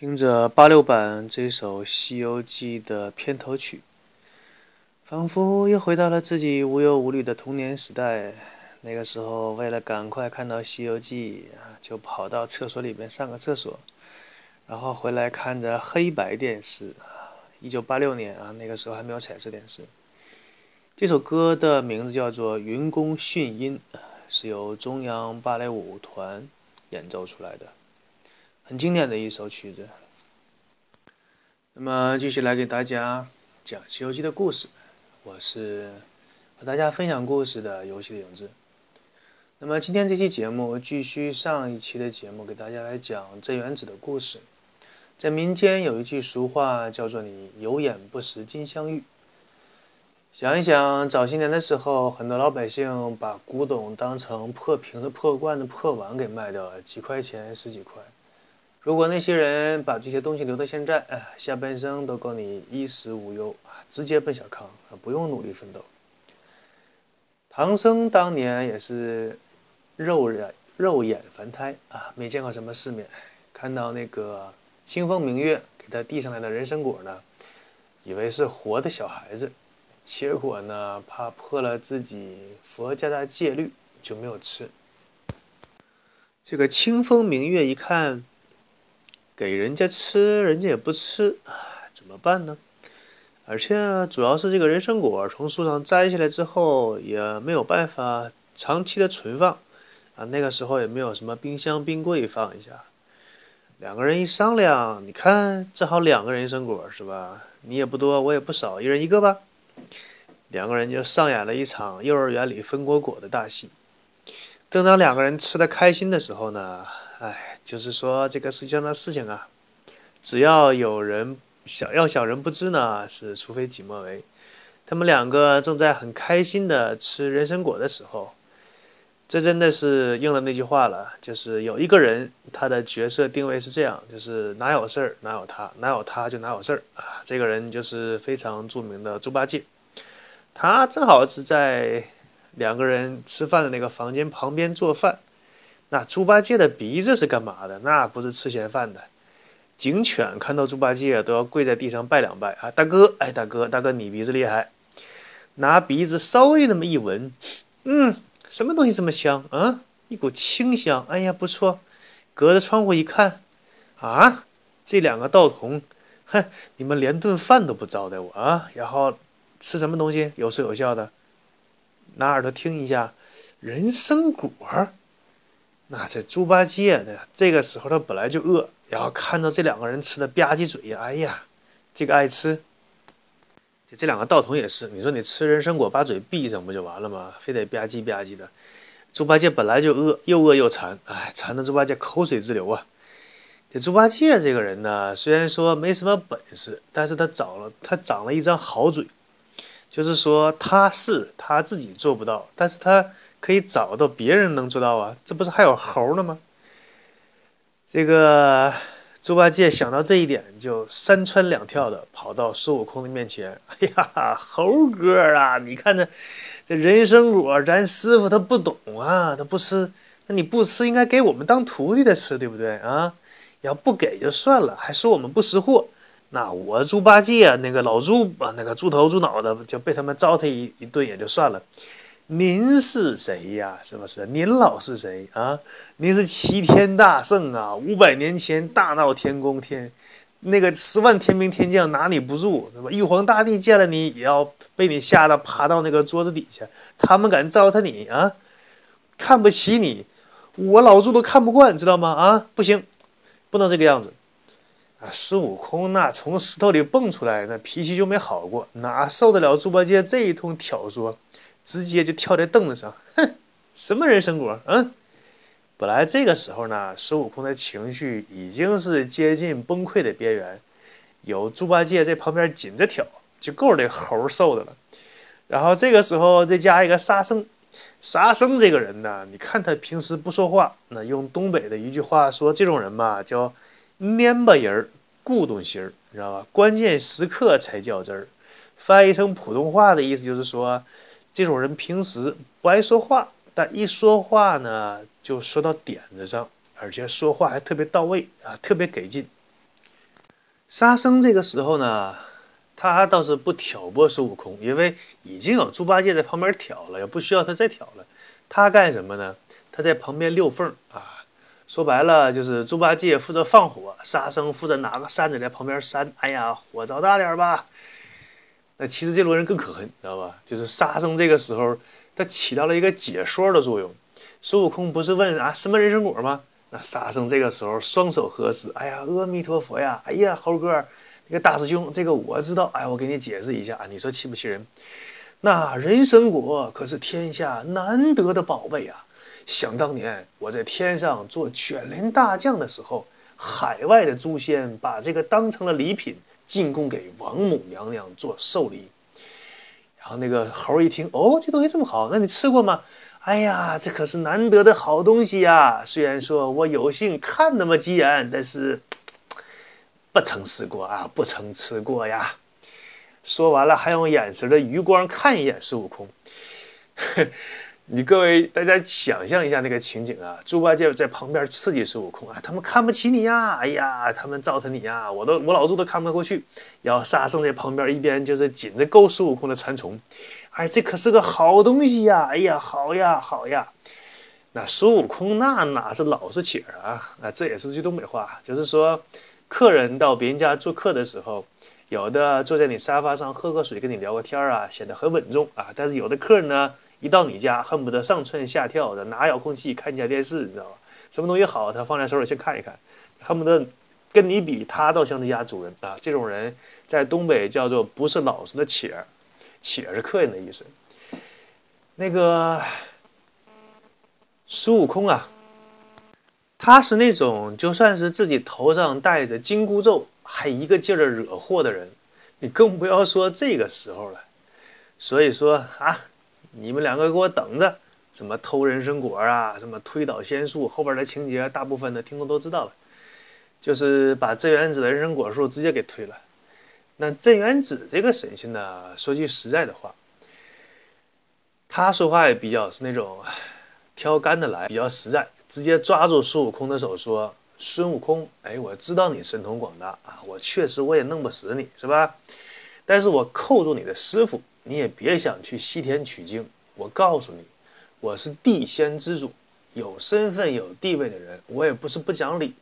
听着八六版这首《西游记》的片头曲，仿佛又回到了自己无忧无虑的童年时代。那个时候，为了赶快看到《西游记》，就跑到厕所里面上个厕所，然后回来看着黑白电视。一九八六年啊，那个时候还没有彩色电视。这首歌的名字叫做《云宫迅音》，是由中央芭蕾舞团演奏出来的。很经典的一首曲子。那么，继续来给大家讲《西游记》的故事。我是和大家分享故事的游戏的影子。那么，今天这期节目继续上一期的节目，给大家来讲镇元子的故事。在民间有一句俗话，叫做“你有眼不识金镶玉”。想一想，早些年的时候，很多老百姓把古董当成破瓶子、破罐子、破碗给卖掉了，几块钱、十几块。如果那些人把这些东西留到现在，哎，下半生都够你衣食无忧啊，直接奔小康啊，不用努力奋斗。唐僧当年也是肉眼肉眼凡胎啊，没见过什么世面，看到那个清风明月给他递上来的人参果呢，以为是活的小孩子，结果呢，怕破了自己佛家的戒律，就没有吃。这个清风明月一看。给人家吃，人家也不吃，怎么办呢？而且主要是这个人参果从树上摘下来之后，也没有办法长期的存放啊。那个时候也没有什么冰箱、冰柜放一下。两个人一商量，你看，正好两个人参果是吧？你也不多，我也不少，一人一个吧。两个人就上演了一场幼儿园里分果果的大戏。正当两个人吃的开心的时候呢，哎。就是说，这个世界上的事情啊，只要有人想要小人不知呢，是除非己莫为。他们两个正在很开心的吃人参果的时候，这真的是应了那句话了，就是有一个人，他的角色定位是这样，就是哪有事儿哪有他，哪有他就哪有事儿啊。这个人就是非常著名的猪八戒，他正好是在两个人吃饭的那个房间旁边做饭。那猪八戒的鼻子是干嘛的？那不是吃闲饭的。警犬看到猪八戒都要跪在地上拜两拜啊！大哥，哎，大哥，大哥，你鼻子厉害，拿鼻子稍微那么一闻，嗯，什么东西这么香啊？一股清香，哎呀，不错。隔着窗户一看，啊，这两个道童，哼，你们连顿饭都不招待我啊！然后吃什么东西？有说有笑的，拿耳朵听一下，人参果。那这猪八戒呢？这个时候他本来就饿，然后看到这两个人吃的吧唧嘴呀，哎呀，这个爱吃。这这两个道童也是，你说你吃人参果把嘴闭上不就完了吗？非得吧唧吧唧的。猪八戒本来就饿，又饿又馋，哎，馋的猪八戒口水直流啊。这猪八戒这个人呢，虽然说没什么本事，但是他长了他长了一张好嘴，就是说他是他自己做不到，但是他。可以找到别人能做到啊，这不是还有猴呢吗？这个猪八戒想到这一点，就三窜两跳的跑到孙悟空的面前。哎呀，猴哥啊，你看这这人参果，咱师傅他不懂啊，他不吃。那你不吃，应该给我们当徒弟的吃，对不对啊？要不给就算了，还说我们不识货。那我猪八戒啊那个老猪啊，那个猪头猪脑的，就被他们糟蹋一一顿也就算了。您是谁呀？是不是？您老是谁啊？您是齐天大圣啊！五百年前大闹天宫天，那个十万天兵天将拿你不住，是吧？玉皇大帝见了你也要被你吓得趴到那个桌子底下。他们敢糟蹋你啊？看不起你，我老猪都看不惯，知道吗？啊，不行，不能这个样子啊！孙悟空那从石头里蹦出来，那脾气就没好过，哪受得了猪八戒这一通挑唆？直接就跳在凳子上，哼，什么人参果？嗯，本来这个时候呢，孙悟空的情绪已经是接近崩溃的边缘，有猪八戒在旁边紧着挑，就够这猴受的了。然后这个时候再加一个沙僧，沙僧这个人呢，你看他平时不说话，那用东北的一句话说，这种人吧叫蔫巴人儿、固动心儿，你知道吧？关键时刻才较真儿。翻译成普通话的意思就是说。这种人平时不爱说话，但一说话呢，就说到点子上，而且说话还特别到位啊，特别给劲。沙僧这个时候呢，他倒是不挑拨孙悟空，因为已经有猪八戒在旁边挑了，也不需要他再挑了。他干什么呢？他在旁边溜缝啊。说白了就是猪八戒负责放火，沙僧负责拿个扇子在旁边扇。哎呀，火着大点吧。那其实这罗人更可恨，知道吧？就是沙僧这个时候他起到了一个解说的作用。孙悟空不是问啊什么人参果吗？那沙僧这个时候双手合十，哎呀，阿弥陀佛呀！哎呀，猴哥，那个大师兄，这个我知道。哎，我给你解释一下，你说气不气人？那人参果可是天下难得的宝贝啊！想当年我在天上做卷帘大将的时候，海外的诸仙把这个当成了礼品进贡给王母娘娘做寿礼。然后那个猴一听，哦，这东西这么好，那你吃过吗？哎呀，这可是难得的好东西呀！虽然说我有幸看那么几眼，但是不曾吃过啊，不曾吃过呀。说完了，还用眼神的余光看一眼孙悟空。呵你各位，大家想象一下那个情景啊！猪八戒在旁边刺激孙悟空啊，他们看不起你呀！哎呀，他们糟蹋你呀！我都我老猪都看不过去。然后沙僧在旁边一边就是紧着勾孙悟空的馋虫，哎，这可是个好东西呀！哎呀，好呀，好呀！那孙悟空那哪是老实起儿啊？啊，这也是句东北话，就是说，客人到别人家做客的时候，有的坐在你沙发上喝个水，跟你聊个天啊，显得很稳重啊。但是有的客人呢。一到你家，恨不得上蹿下跳的拿遥控器看家电视，你知道吧？什么东西好，他放在手里先看一看，恨不得跟你比，他倒像这家主人啊。这种人在东北叫做不是老实的且儿，且是客人的意思。那个孙悟空啊，他是那种就算是自己头上戴着紧箍咒，还一个劲儿的惹祸的人，你更不要说这个时候了。所以说啊。你们两个给我等着！什么偷人参果啊，什么推倒仙树，后边的情节大部分的听众都知道了，就是把镇元子的人参果树直接给推了。那镇元子这个神仙呢，说句实在的话，他说话也比较是那种挑干的来，比较实在，直接抓住孙悟空的手说：“孙悟空，哎，我知道你神通广大啊，我确实我也弄不死你，是吧？但是我扣住你的师傅。”你也别想去西天取经。我告诉你，我是地仙之主，有身份有地位的人，我也不是不讲理。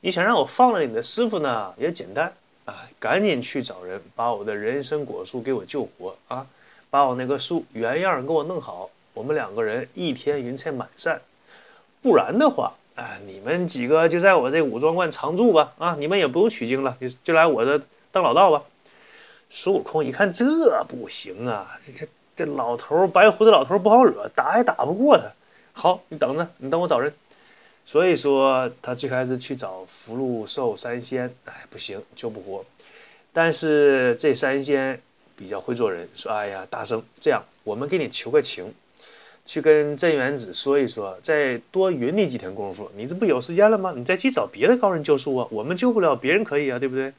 你想让我放了你的师傅呢，也简单啊，赶紧去找人把我的人参果树给我救活啊，把我那个树原样给我弄好，我们两个人一天云彩满山。不然的话，哎，你们几个就在我这武装观常住吧，啊，你们也不用取经了，就就来我这当老道吧。孙悟空一看，这不行啊！这这这老头白胡子老头不好惹，打也打不过他。好，你等着，你等我找人。所以说，他最开始去找福禄寿三仙，哎，不行，救不活。但是这三仙比较会做人，说：“哎呀，大圣，这样我们给你求个情，去跟镇元子说一说，再多匀你几天功夫。你这不有时间了吗？你再去找别的高人救树啊。我们救不了，别人可以啊，对不对？”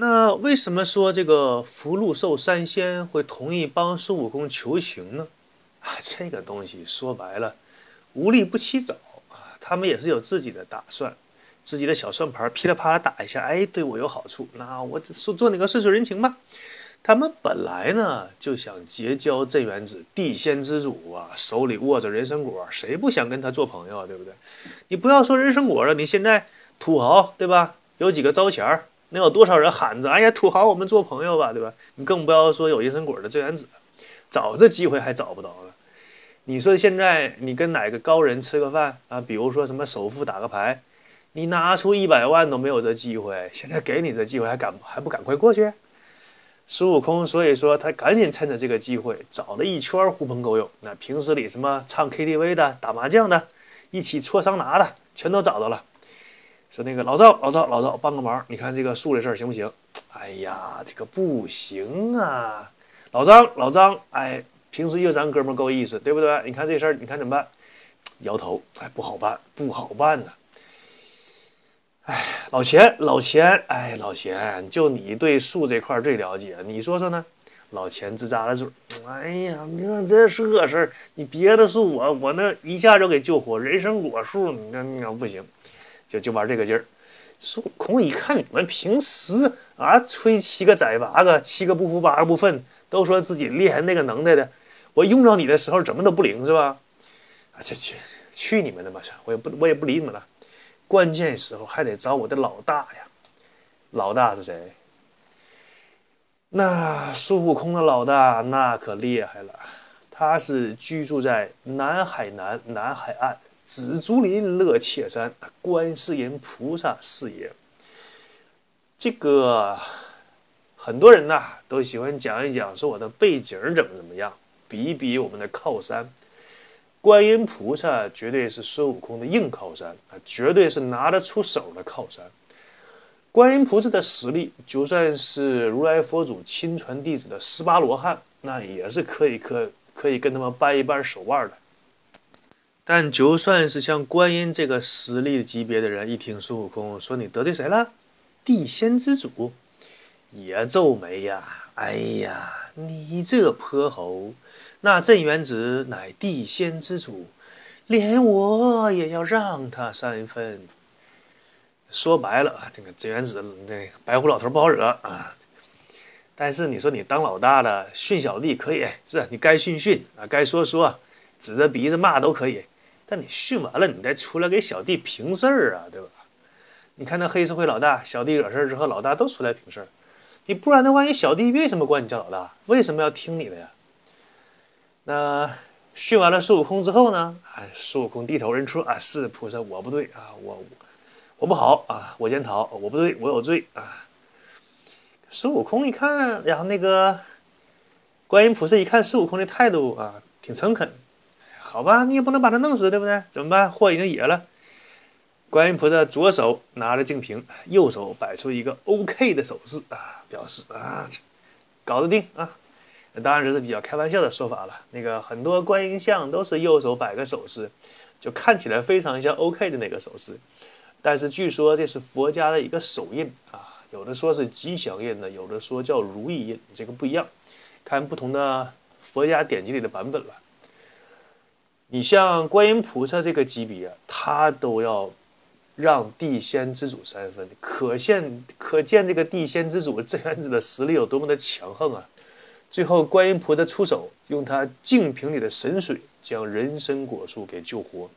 那为什么说这个福禄寿三仙会同意帮孙悟空求情呢？啊，这个东西说白了，无利不起早啊，他们也是有自己的打算，自己的小算盘，噼里啪啦打一下，哎，对我有好处，那我说做你个顺水人情吧。他们本来呢就想结交镇元子，地仙之主啊，手里握着人参果，谁不想跟他做朋友啊，对不对？你不要说人参果了，你现在土豪对吧？有几个招钱儿？能有多少人喊着“哎呀，土豪，我们做朋友吧”，对吧？你更不要说有人参果的镇元子，找这机会还找不着了。你说现在你跟哪个高人吃个饭啊？比如说什么首富打个牌，你拿出一百万都没有这机会。现在给你这机会，还赶还不赶快过去？孙悟空所以说他赶紧趁着这个机会找了一圈狐朋狗友，那平时里什么唱 KTV 的、打麻将的、一起搓桑拿的，全都找到了。说那个老赵，老赵，老赵，帮个忙！你看这个树的事儿行不行？哎呀，这个不行啊！老张，老张，哎，平时就咱哥们够意思，对不对？你看这事儿，你看怎么办？摇头，哎，不好办，不好办呐。哎，老钱，老钱，哎，老钱，就你对树这块最了解，你说说呢？老钱直咂了嘴，哎呀，你看这是个事儿，你别的树我我那一下就给救活，人参果树你那那不行。就就玩这个劲儿，孙悟空一看你们平时啊吹七个宰八个，七个不服八个不忿，都说自己厉害那个能耐的，我用着你的时候怎么都不灵是吧？啊，去去去你们的吧！我也不我也不理你们了。关键时候还得找我的老大呀。老大是谁？那孙悟空的老大那可厉害了，他是居住在南海南南海岸紫竹林乐切山，观世音菩萨是也。这个很多人呐都喜欢讲一讲，说我的背景怎么怎么样，比一比我们的靠山。观音菩萨绝对是孙悟空的硬靠山啊，绝对是拿得出手的靠山。观音菩萨的实力，就算是如来佛祖亲传弟子的十八罗汉，那也是可以可可以跟他们掰一掰手腕的。但就算是像观音这个实力级别的人，一听孙悟空说你得罪谁了，地仙之主，也皱眉呀。哎呀，你这泼猴！那镇元子乃地仙之主，连我也要让他三分。说白了啊，这个镇元子这白虎老头不好惹啊。但是你说你当老大的训小弟可以，是你该训训啊，该说说，指着鼻子骂都可以。但你训完了，你再出来给小弟平事儿啊，对吧？你看那黑社会老大，小弟惹事儿之后，老大都出来平事儿。你不然的话，你小弟为什么管你叫老大？为什么要听你的呀？那训完了孙悟空之后呢？哎，孙悟空低头认错啊，是菩萨，我不对啊，我。我不好啊，我检讨。我不对，我有罪啊。孙悟空一看，然后那个观音菩萨一看孙悟空的态度啊，挺诚恳。好吧，你也不能把他弄死，对不对？怎么办？祸已经野了。观音菩萨左手拿着净瓶，右手摆出一个 OK 的手势啊，表示啊，搞得定啊。当然这是比较开玩笑的说法了。那个很多观音像都是右手摆个手势，就看起来非常像 OK 的那个手势。但是据说这是佛家的一个手印啊，有的说是吉祥印的，有的说叫如意印，这个不一样，看不同的佛家典籍里的版本了。你像观音菩萨这个级别，他都要让地仙之主三分，可见可见这个地仙之主镇元子的实力有多么的强横啊！最后观音菩萨出手，用他净瓶里的神水将人参果树给救活。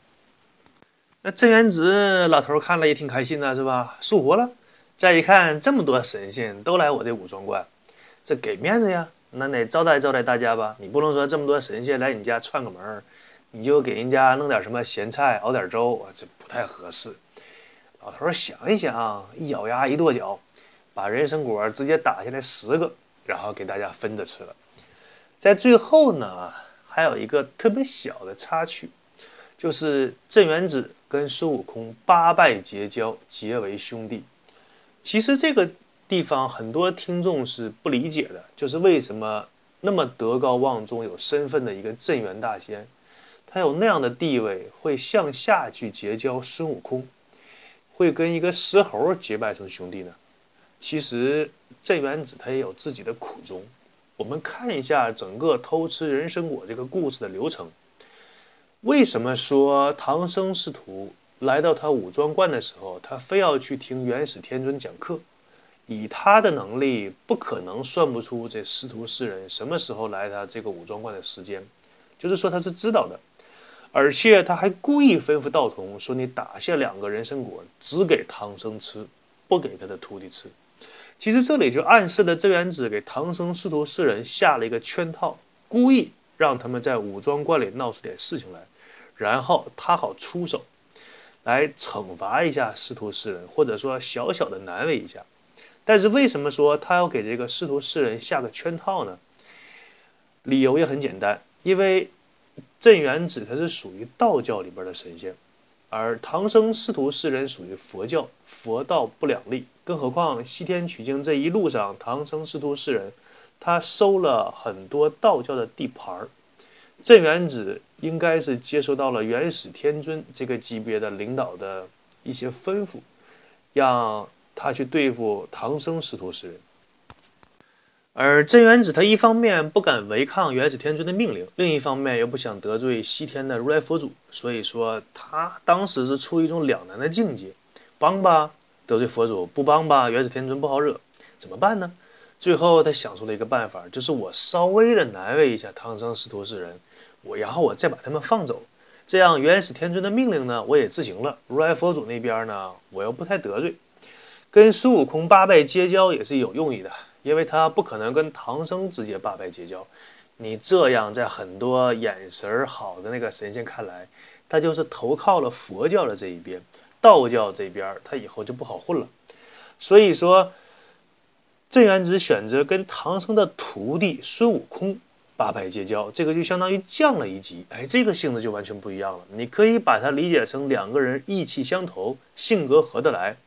那镇元子老头看了也挺开心的，是吧？复活了。再一看，这么多神仙都来我这武装观，这给面子呀，那得招待招待大家吧。你不能说这么多神仙来你家串个门你就给人家弄点什么咸菜，熬点粥，这不太合适。老头想一想，一咬牙，一跺脚，把人参果直接打下来十个，然后给大家分着吃了。在最后呢，还有一个特别小的插曲，就是镇元子。跟孙悟空八拜结交，结为兄弟。其实这个地方很多听众是不理解的，就是为什么那么德高望重、有身份的一个镇元大仙，他有那样的地位，会向下去结交孙悟空，会跟一个石猴结拜成兄弟呢？其实镇元子他也有自己的苦衷。我们看一下整个偷吃人参果这个故事的流程。为什么说唐僧师徒来到他武装观的时候，他非要去听元始天尊讲课？以他的能力，不可能算不出这师徒四人什么时候来他这个武装观的时间。就是说他是知道的，而且他还故意吩咐道童说：“你打下两个人参果，只给唐僧吃，不给他的徒弟吃。”其实这里就暗示了镇元子给唐僧师徒四人下了一个圈套，故意让他们在武装观里闹出点事情来。然后他好出手，来惩罚一下师徒四人，或者说小小的难为一下。但是为什么说他要给这个师徒四人下个圈套呢？理由也很简单，因为镇元子他是属于道教里边的神仙，而唐僧师徒四人属于佛教，佛道不两立。更何况西天取经这一路上，唐僧师徒四人他收了很多道教的地盘儿。镇元子应该是接收到了元始天尊这个级别的领导的一些吩咐，让他去对付唐僧师徒四人。而镇元子他一方面不敢违抗元始天尊的命令，另一方面又不想得罪西天的如来佛祖，所以说他当时是处于一种两难的境界：帮吧得罪佛祖不帮吧，元始天尊不好惹，怎么办呢？最后他想出了一个办法，就是我稍微的难为一下唐僧师徒四人，我然后我再把他们放走，这样元始天尊的命令呢我也执行了，如来佛祖那边呢我又不太得罪，跟孙悟空八拜结交也是有用意的，因为他不可能跟唐僧直接八拜结交，你这样在很多眼神好的那个神仙看来，他就是投靠了佛教的这一边，道教这边他以后就不好混了，所以说。镇元子选择跟唐僧的徒弟孙悟空八拜结交，这个就相当于降了一级。哎，这个性质就完全不一样了。你可以把它理解成两个人意气相投，性格合得来，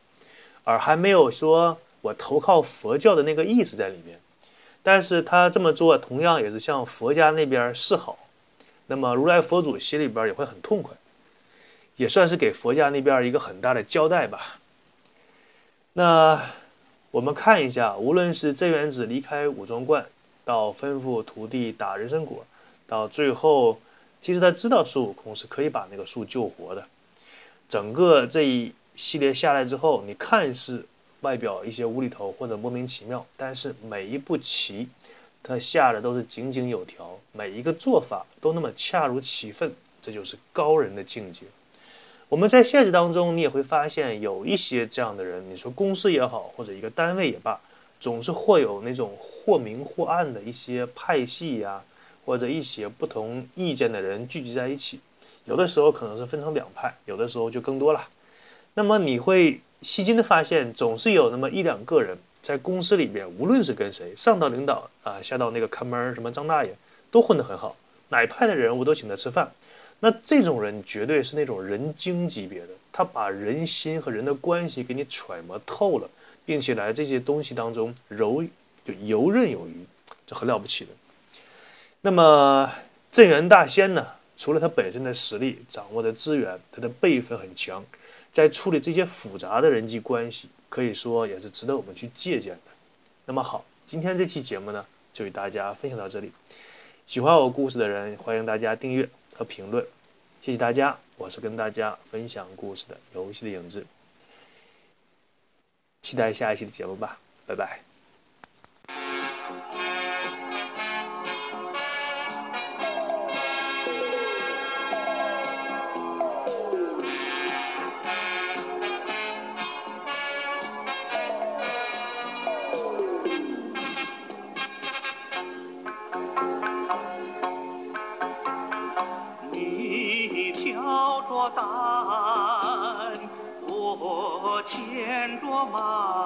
而还没有说我投靠佛教的那个意思在里面。但是他这么做，同样也是向佛家那边示好。那么如来佛祖心里边也会很痛快，也算是给佛家那边一个很大的交代吧。那。我们看一下，无论是镇元子离开五庄观，到吩咐徒弟打人参果，到最后，其实他知道孙悟空是可以把那个树救活的。整个这一系列下来之后，你看似外表一些无厘头或者莫名其妙，但是每一步棋，他下的都是井井有条，每一个做法都那么恰如其分，这就是高人的境界。我们在现实当中，你也会发现有一些这样的人。你说公司也好，或者一个单位也罢，总是会有那种或明或暗的一些派系呀，或者一些不同意见的人聚集在一起。有的时候可能是分成两派，有的时候就更多了。那么你会细心的发现，总是有那么一两个人在公司里边，无论是跟谁，上到领导啊，下到那个看门什么张大爷，都混得很好，哪派的人我都请他吃饭。那这种人绝对是那种人精级别的，他把人心和人的关系给你揣摩透了，并且来这些东西当中游就游刃有余，这很了不起的。那么镇元大仙呢，除了他本身的实力、掌握的资源，他的辈分很强，在处理这些复杂的人际关系，可以说也是值得我们去借鉴的。那么好，今天这期节目呢，就与大家分享到这里。喜欢我故事的人，欢迎大家订阅和评论，谢谢大家。我是跟大家分享故事的游戏的影子，期待下一期的节目吧，拜拜。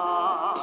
啊，